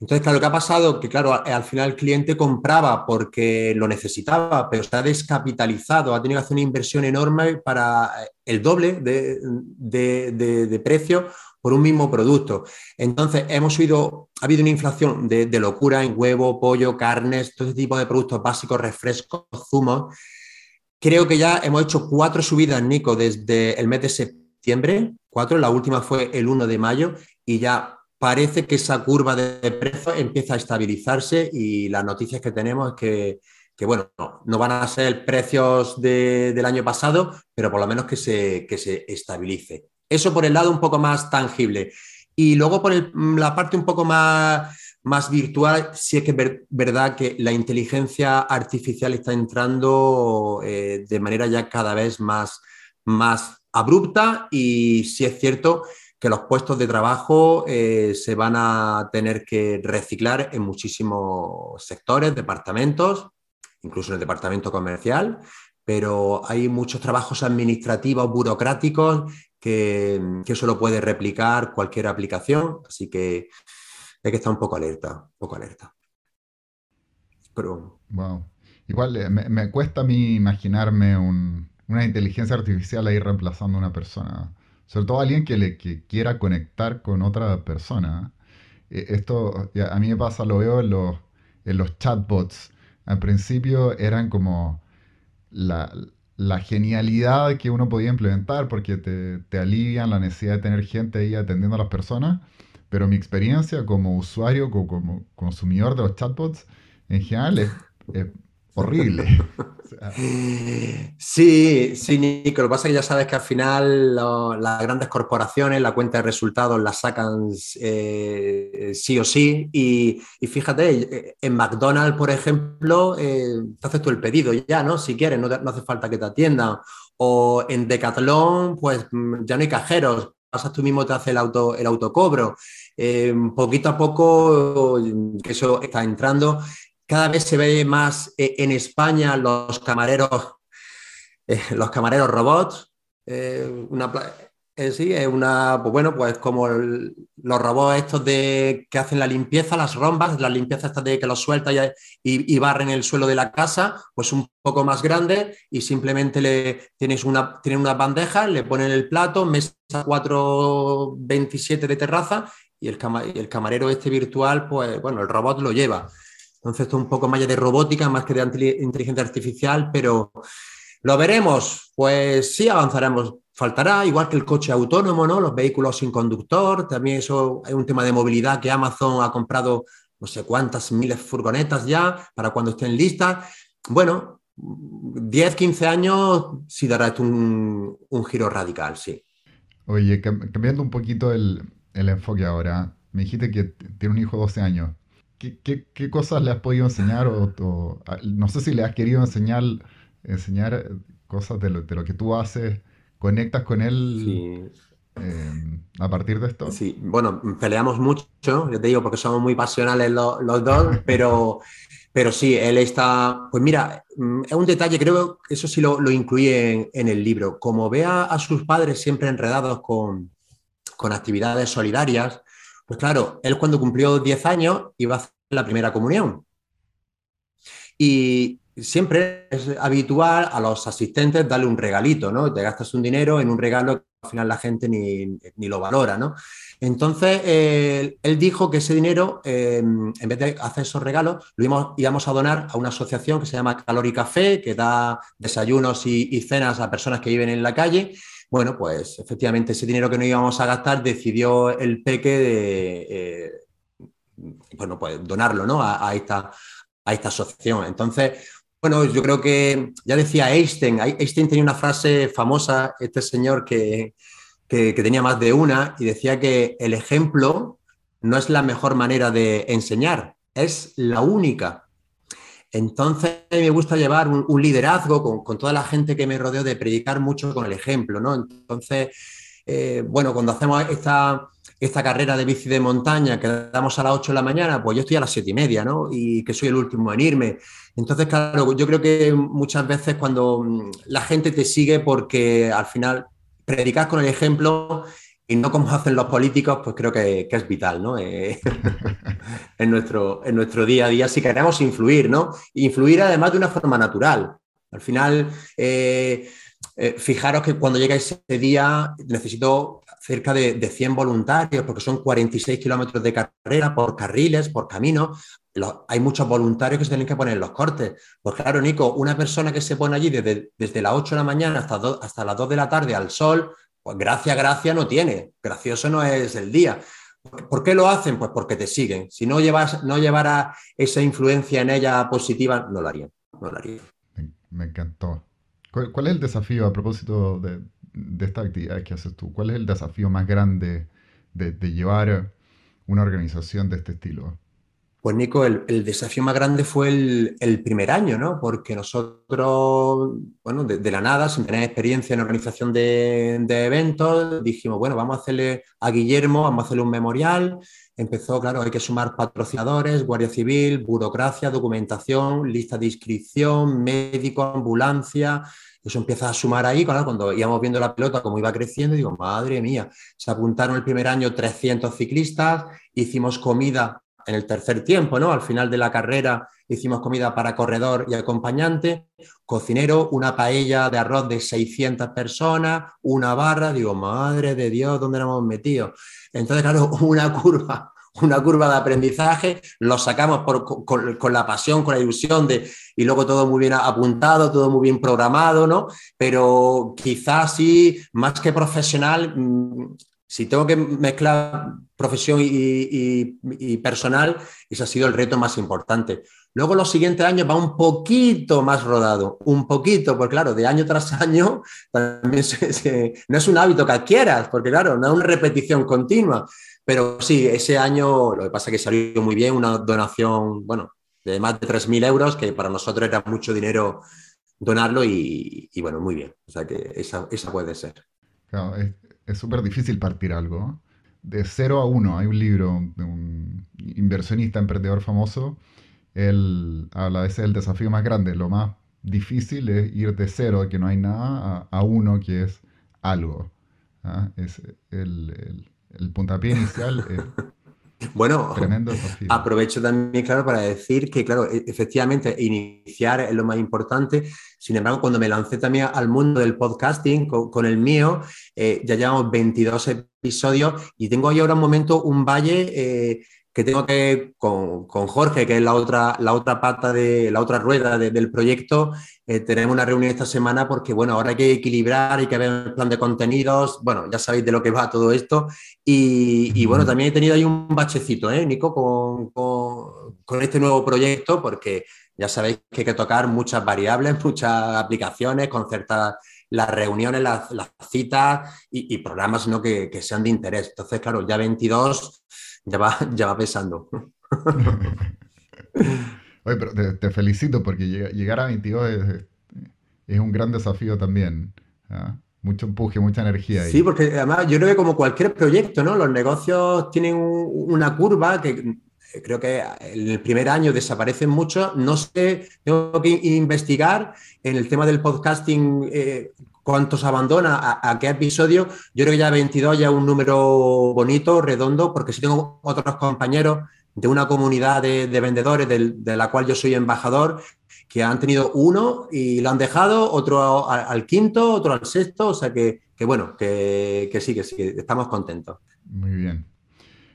Entonces, claro, ¿qué ha pasado? Que, claro, al final el cliente compraba porque lo necesitaba, pero se ha descapitalizado, ha tenido que hacer una inversión enorme para el doble de, de precio por un mismo producto. Entonces, hemos oído, ha habido una inflación de, locura en huevo, pollo, carnes, todo este tipo de productos básicos, refrescos, zumos. Creo que ya hemos hecho cuatro subidas, Nico, desde el mes de septiembre, cuatro, la última fue el 1 de mayo, y ya parece que esa curva de precios empieza a estabilizarse y las noticias que tenemos es que, bueno, no, van a ser precios del año pasado, pero por lo menos que se, que se estabilice. Eso por el lado un poco más tangible. Y luego por la parte un poco más, más virtual, sí es que verdad que la inteligencia artificial está entrando eh, de manera ya cada vez más, más abrupta y sí es cierto que los puestos de trabajo eh, se van a tener que reciclar en muchísimos sectores, departamentos, incluso en el departamento comercial, pero hay muchos trabajos administrativos, burocráticos que, eso lo puede replicar cualquier aplicación, así que hay que estar un poco alerta, poco alerta. Pero... Wow. Igual eh, me, cuesta a mí imaginarme una inteligencia artificial ahí reemplazando a una persona. Sobre todo alguien que, le, quiera conectar con otra persona. Eh, esto a mí me pasa, lo veo en los, en los chatbots. Al principio eran como la, la genialidad que uno podía implementar porque te, te, alivian la necesidad de tener gente ahí atendiendo a las personas, pero mi experiencia como usuario, como, como consumidor de los chatbots, en general es, horrible. Sí, sí, Nico. Lo que pasa es que ya sabes que al final las grandes corporaciones la cuenta de resultados la sacan eh, sí o sí. Y, fíjate, en McDonald's, por ejemplo, eh, te haces tú el pedido ya, ¿no? Si quieres, no, hace falta que te atiendan. O en Decathlon, pues ya no hay cajeros, pasas tú mismo, te hace el, auto, el autocobro. Eh, poquito a poco, que eso está entrando cada vez se ve más eh, en España los camareros, eh, los camareros robots. Eh, una, sí, es una, pues bueno, pues como los robots estos de que hacen la limpieza, las rombas, la limpieza esta de que los suelta y, barren el suelo de la casa, pues un poco más grande y simplemente le tienes una, tienen una bandeja, le ponen el plato, mesa 427 de terraza y y el camarero este virtual, pues bueno, el robot lo lleva. Entonces, esto es un poco más de robótica, más que de inteligencia artificial, pero lo veremos. Pues sí, avanzaremos. Faltará, igual que el coche autónomo, ¿no? Los vehículos sin conductor. También eso es un tema de movilidad que Amazon ha comprado no sé cuántas miles furgonetas ya para cuando estén listas. Bueno, 10, 15 años sí dará un, un giro radical, sí. Oye, cambiando un poquito el, el, enfoque ahora, me dijiste que tiene un hijo de 12 años. ¿Qué, qué, qué cosas le has podido enseñar? O, no sé si le has querido enseñar, enseñar cosas de lo, de lo que tú haces. ¿Conectas con él? Sí. Eh, a partir de esto? Sí, bueno, peleamos mucho, yo te digo, porque somos muy pasionales los, dos, pero, pero sí, él está, pues mira, mm, es un detalle, creo que eso sí lo, lo incluye en, el libro, como ve a, sus padres siempre enredados con, con actividades solidarias, pues claro, él cuando cumplió 10 años iba a hacer la primera comunión. Y, siempre es habitual a los asistentes darle un regalito, ¿no? Te gastas un dinero en un regalo que al final la gente ni, lo valora, ¿no? Entonces, él dijo que ese dinero, eh, en vez de hacer esos regalos, lo íbamos, a donar a una asociación que se llama Calor y Café, que da desayunos y, cenas a personas que viven en la calle. Bueno, pues efectivamente ese dinero que no íbamos a gastar decidió el peque de, eh, bueno, pues donarlo, ¿no? A, esta, a esta asociación. Entonces, bueno, yo creo que ya decía Einstein, Einstein tenía una frase famosa, este señor que, tenía más de una, y decía que el ejemplo no es la mejor manera de enseñar, es la única. Entonces me gusta llevar un, liderazgo con, toda la gente que me rodeo de predicar mucho con el ejemplo, ¿no? Entonces, eh, bueno, cuando hacemos esta, esta carrera de bici de montaña que damos a las 8 de la mañana, pues yo estoy a las 7 y media, ¿no? Y que soy el último en irme. Entonces, claro, yo creo que muchas veces cuando mm, la gente te sigue porque al final predicas con el ejemplo y no como hacen los políticos, pues creo que, es vital, ¿no? Eh, en, nuestro, en nuestro día a día si queremos influir, ¿no? Influir además de una forma natural. Al final, eh, eh, fijaros que cuando llega ese día necesito cerca de, 100 voluntarios, porque son 46 kilómetros de carrera por carriles, por caminos. hay muchos voluntarios que se tienen que poner en los cortes. Pues claro, Nico, una persona que se pone allí desde, desde las 8 de la mañana hasta, hasta las 2 de la tarde al sol, pues gracia, gracia no tiene. Gracioso no es el día. ¿Por qué lo hacen? Pues porque te siguen. Si no, llevas, no llevara esa influencia en ella positiva, no lo harían. No lo Me, encantó. ¿Cuál, es el desafío a propósito de, de esta actividad que haces tú? ¿Cuál es el desafío más grande de, llevar una organización de este estilo? Pues Nico, el, desafío más grande fue el, primer año, ¿no? Porque nosotros, bueno, de, la nada, sin tener experiencia en organización de, eventos, dijimos, bueno, vamos a hacerle a Guillermo, vamos a hacerle un memorial. Empezó, claro, hay que sumar patrocinadores, Guardia Civil, burocracia, documentación, lista de inscripción, médico, ambulancia, eso empieza a sumar ahí, cuando íbamos viendo la pelota, como iba creciendo, digo, madre mía, se apuntaron el primer año 300 ciclistas, hicimos comida en el tercer tiempo, ¿no? Al final de la carrera hicimos comida para corredor y acompañante, cocinero, una paella de arroz de 600 personas, una barra, digo, madre de Dios, ¿dónde nos hemos metido? Entonces, claro, una curva una curva de aprendizaje, lo sacamos con, la pasión, con la ilusión de, y luego todo muy bien apuntado, todo muy bien programado, ¿no? Pero quizás sí, más que profesional, mm, si tengo que mezclar profesión y, personal, ese ha sido el reto más importante. Luego los siguientes años va un poquito más rodado, un poquito, porque claro, de año tras año también no es un hábito que adquieras, porque claro, no es una repetición continua, pero sí, ese año lo que pasa es que salió muy bien, una donación, bueno, de más de 3.000 euros, que para nosotros era mucho dinero donarlo y, bueno, muy bien. O sea que esa, puede ser. Claro, es súper difícil partir algo. De cero a uno, hay un libro de un inversionista, emprendedor famoso. Él habla, ese es el desafío más grande. Lo más difícil es ir de cero, que no hay nada, a, uno, que es algo. ¿ah? Es el el puntapié inicial. Bueno, aprovecho también, claro, para decir que, claro, e-, efectivamente, iniciar es lo más importante. Sin embargo, cuando me lancé también al mundo del podcasting con, el mío, eh, ya llevamos 22 episodios y tengo ahí ahora un momento, un valle eh, que tengo que, con, Jorge, que es la otra, la otra pata de la otra rueda del proyecto, eh, tenemos una reunión esta semana porque, bueno, ahora hay que equilibrar, hay que ver el plan de contenidos, bueno, ya sabéis de lo que va todo esto. Y, bueno, también he tenido ahí un bachecito, ¿eh, Nico, con, con, este nuevo proyecto, porque ya sabéis que hay que tocar muchas variables, muchas aplicaciones, concertar las reuniones, las, citas y, programas ¿no? que, que, sean de interés. Entonces, claro, ya 22 ya va, ya va pesando. Oye, pero te, felicito porque llegar a 22 es, un gran desafío también. ¿ah? Mucho empuje, mucha energía. Sí, porque además yo creo que como cualquier proyecto, ¿no? Los negocios tienen una curva que creo que en el primer año desaparecen mucho. No sé, tengo que investigar en el tema del podcasting eh, cuántos abandona, a, qué episodio. Yo creo que ya 22 ya es un número bonito, redondo, porque si tengo otros compañeros de una comunidad de, vendedores de la cual yo soy embajador, que han tenido uno y lo han dejado, otro al, quinto, otro al sexto, o sea que, bueno, que, sí, que sí, estamos contentos. Muy bien.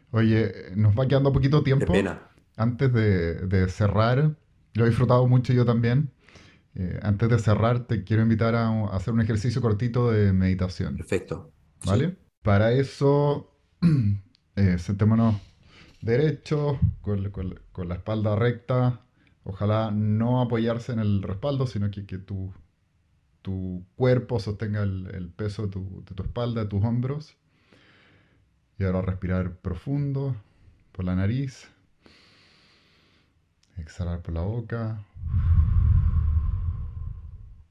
Oye, nos va quedando poquito tiempo. Qué pena. Antes de, de cerrar, lo he disfrutado mucho yo también. Eh, antes de cerrar, te quiero invitar a, hacer un ejercicio cortito de meditación. Perfecto. ¿Vale? Para eso, eh, sentémonos derechos, con, la espalda recta. Ojalá no apoyarse en el respaldo, sino que, que tu, tu cuerpo sostenga el, peso de tu, de tu espalda, de tus hombros. Y ahora respirar profundo por la nariz. Exhalar por la boca.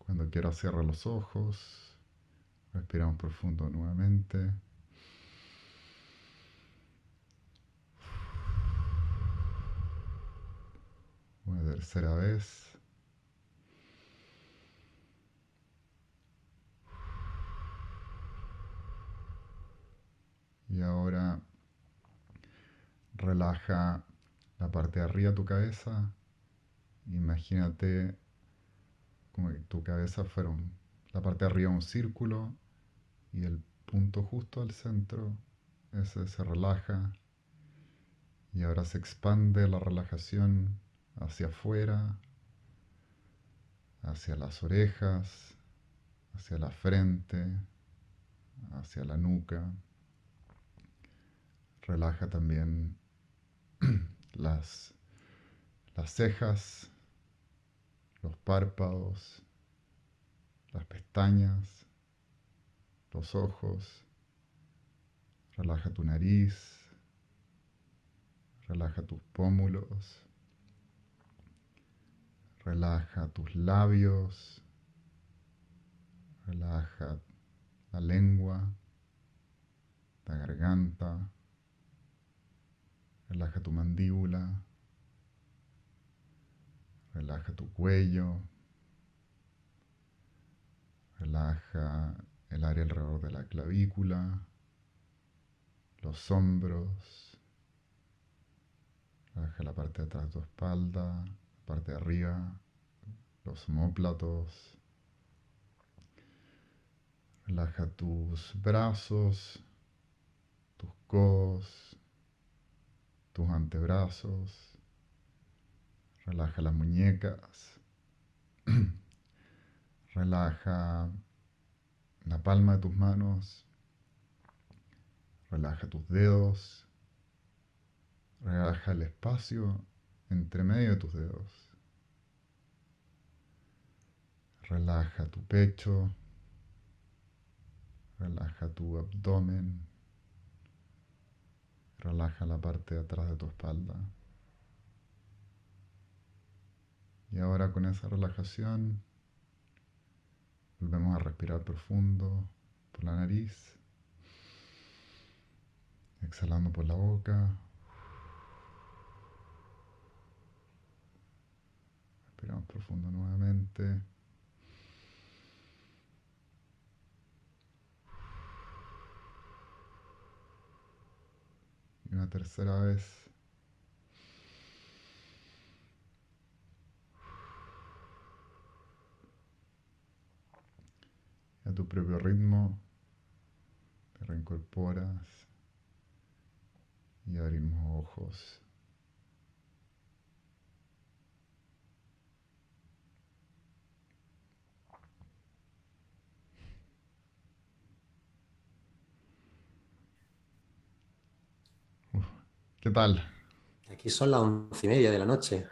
Cuando quiera cierra los ojos. Respiramos profundo nuevamente. Una tercera vez. Y ahora relaja la parte de arriba de tu cabeza. Imagínate como que tu cabeza fuera la parte de arriba un círculo y el punto justo al centro, ese se relaja y ahora se expande la relajación hacia afuera, hacia las orejas, hacia la frente, hacia la nuca. Relaja también las, las cejas, los párpados, las pestañas, los ojos. Relaja tu nariz, relaja tus pómulos, relaja tus labios, relaja la lengua, la garganta, relaja tu mandíbula, Relaja tu cuello. Relaja el área alrededor de la clavícula, los hombros. Relaja la parte de atrás de tu espalda, la parte de arriba, los homóplatos. Relaja tus brazos, tus codos, tus antebrazos Relaja las muñecas. Relaja la palma de tus manos. Relaja tus dedos. Relaja el espacio entre medio de tus dedos. Relaja tu pecho. Relaja tu abdomen. Relaja la parte de atrás de tu espalda. Y ahora con esa relajación volvemos a respirar profundo por la nariz, exhalando por la boca. Respiramos profundo nuevamente. Y una tercera vez. Tu propio ritmo, te reincorporas y abrimos ojos. ¿Qué tal? Aquí son las once y media de la noche.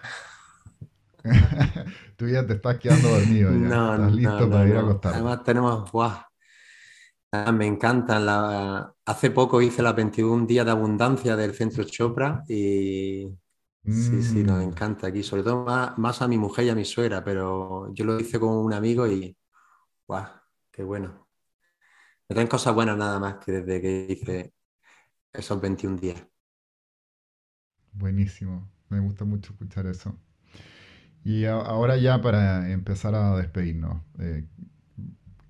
Tú ya te estás quedando dormido, ya. No, estás listo no, para ir a acostar. Además tenemos. Ah, Me encantan. La... Hace poco hice las 21 días de abundancia del Centro Chopra y sí, sí, nos Mm, encanta aquí, sobre todo más, más a mi mujer y a mi suegra, pero yo lo hice con un amigo y ¡guau! ¡Qué bueno! Me traen cosas buenas nada más que desde que hice esos 21 días. buenísimo, me gusta mucho escuchar eso. Y ahora ya para empezar a despedirnos, eh,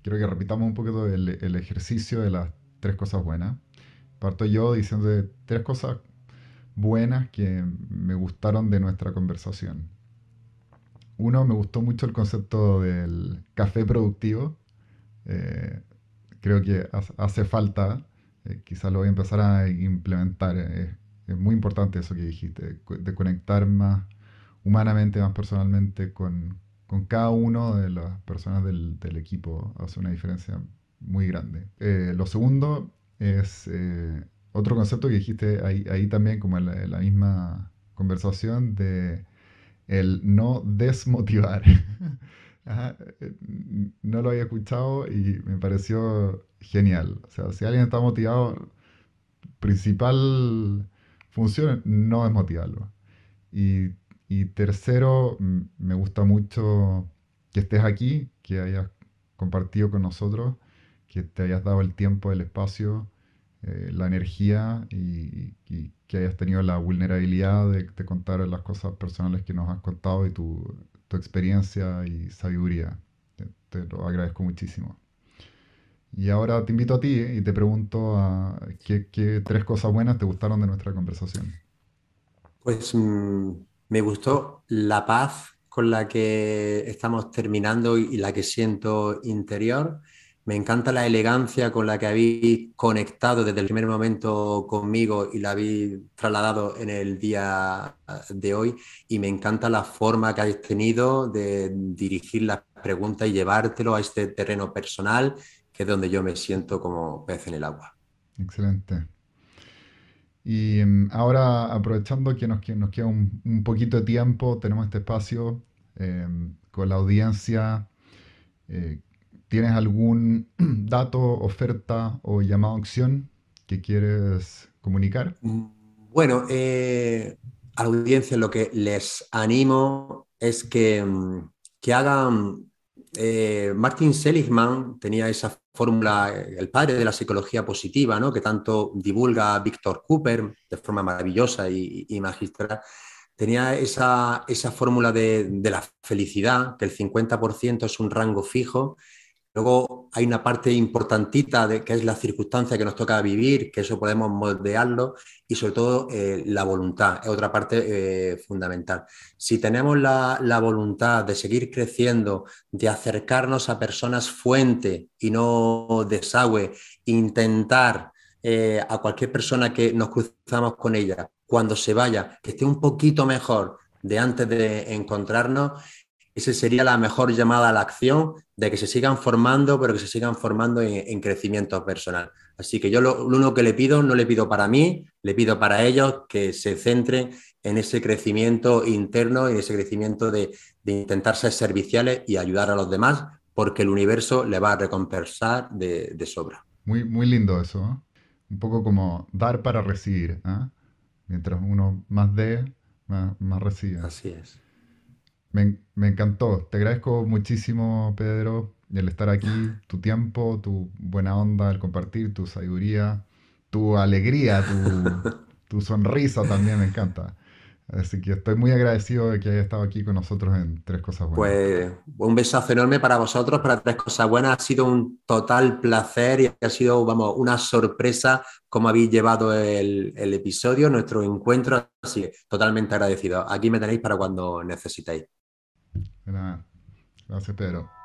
quiero que repitamos un poquito el, ejercicio de las tres cosas buenas. Parto yo diciendo tres cosas buenas que me gustaron de nuestra conversación. Uno, me gustó mucho el concepto del café productivo. Eh, creo que ha- hace falta, eh, quizás lo voy a empezar a implementar. es muy importante eso que dijiste, de conectar más humanamente, más personalmente con, con cada uno de las personas del, del equipo. Hace una diferencia muy grande. Eh, lo segundo es eh, otro concepto que dijiste ahí, ahí también, como en la, en la misma conversación, de el no desmotivar. Ajá, eh, no lo había escuchado y me pareció genial. O sea, si alguien está motivado, principal función no desmotivarlo. Y, y tercero, me gusta mucho que estés aquí, que hayas compartido con nosotros, que te hayas dado el tiempo, el espacio, eh, la energía y, que hayas tenido la vulnerabilidad de, de contar las cosas personales que nos has contado y tu, experiencia y sabiduría. Te, lo agradezco muchísimo. Y ahora te invito a ti eh, y te pregunto a, ¿qué, qué tres cosas buenas te gustaron de nuestra conversación? Pues mm, me gustó la paz con la que estamos terminando y la que siento interior. Me encanta la elegancia con la que habéis conectado desde el primer momento conmigo y la habéis trasladado en el día de hoy. Y me encanta la forma que habéis tenido de dirigir las preguntas y llevártelo a este terreno personal, que es donde yo me siento como pez en el agua. Excelente. Y mm, ahora, aprovechando que nos, que nos queda un, un poquito de tiempo, tenemos este espacio em, con la audiencia. eh, ¿tienes algún dato, oferta o llamado a acción que quieres comunicar? Mm, Bueno, eh, a la audiencia lo que les animo es que, mm, que hagan... eh, Martin Seligman tenía esa fórmula, eh, el padre de la psicología positiva, ¿no? que tanto divulga Víctor Cooper de forma maravillosa y, y magistral. Tenía esa, esa fórmula de, de la felicidad, que el 50% es un rango fijo Luego hay una parte importantita de, que es la circunstancia que nos toca vivir, que eso podemos moldearlo y sobre todo eh, la voluntad es otra parte eh, fundamental. Si tenemos la, la, voluntad de seguir creciendo, de acercarnos a personas fuente y no desagüe, intentar eh, a cualquier persona que nos cruzamos con ella, cuando se vaya, que esté un poquito mejor de antes de encontrarnos, esa sería la mejor llamada a la acción de que se sigan formando, pero que se sigan formando en, en crecimiento personal. Así que yo lo, lo, único que le pido, no le pido para mí, le pido para ellos que se centren en ese crecimiento interno y ese crecimiento de, de intentar ser serviciales y ayudar a los demás, porque el universo le va a recompensar de, de sobra. Muy, muy lindo eso, ¿eh? un poco como dar para recibir. ¿eh? Mientras uno más dé, más, más recibe. Así es. Me, me, encantó. Te agradezco muchísimo, Pedro, el estar aquí, tu tiempo, tu buena onda, el compartir, tu sabiduría, tu alegría, tu, tu sonrisa también me encanta. Así que estoy muy agradecido de que haya estado aquí con nosotros en Tres Cosas Buenas. Pues un besazo enorme para vosotros, para Tres Cosas Buenas. Ha sido un total placer y ha sido, vamos, una sorpresa cómo habéis llevado el, el episodio, nuestro encuentro. Así que totalmente agradecido. Aquí me tenéis para cuando necesitéis. Nada. Gracias, Pedro.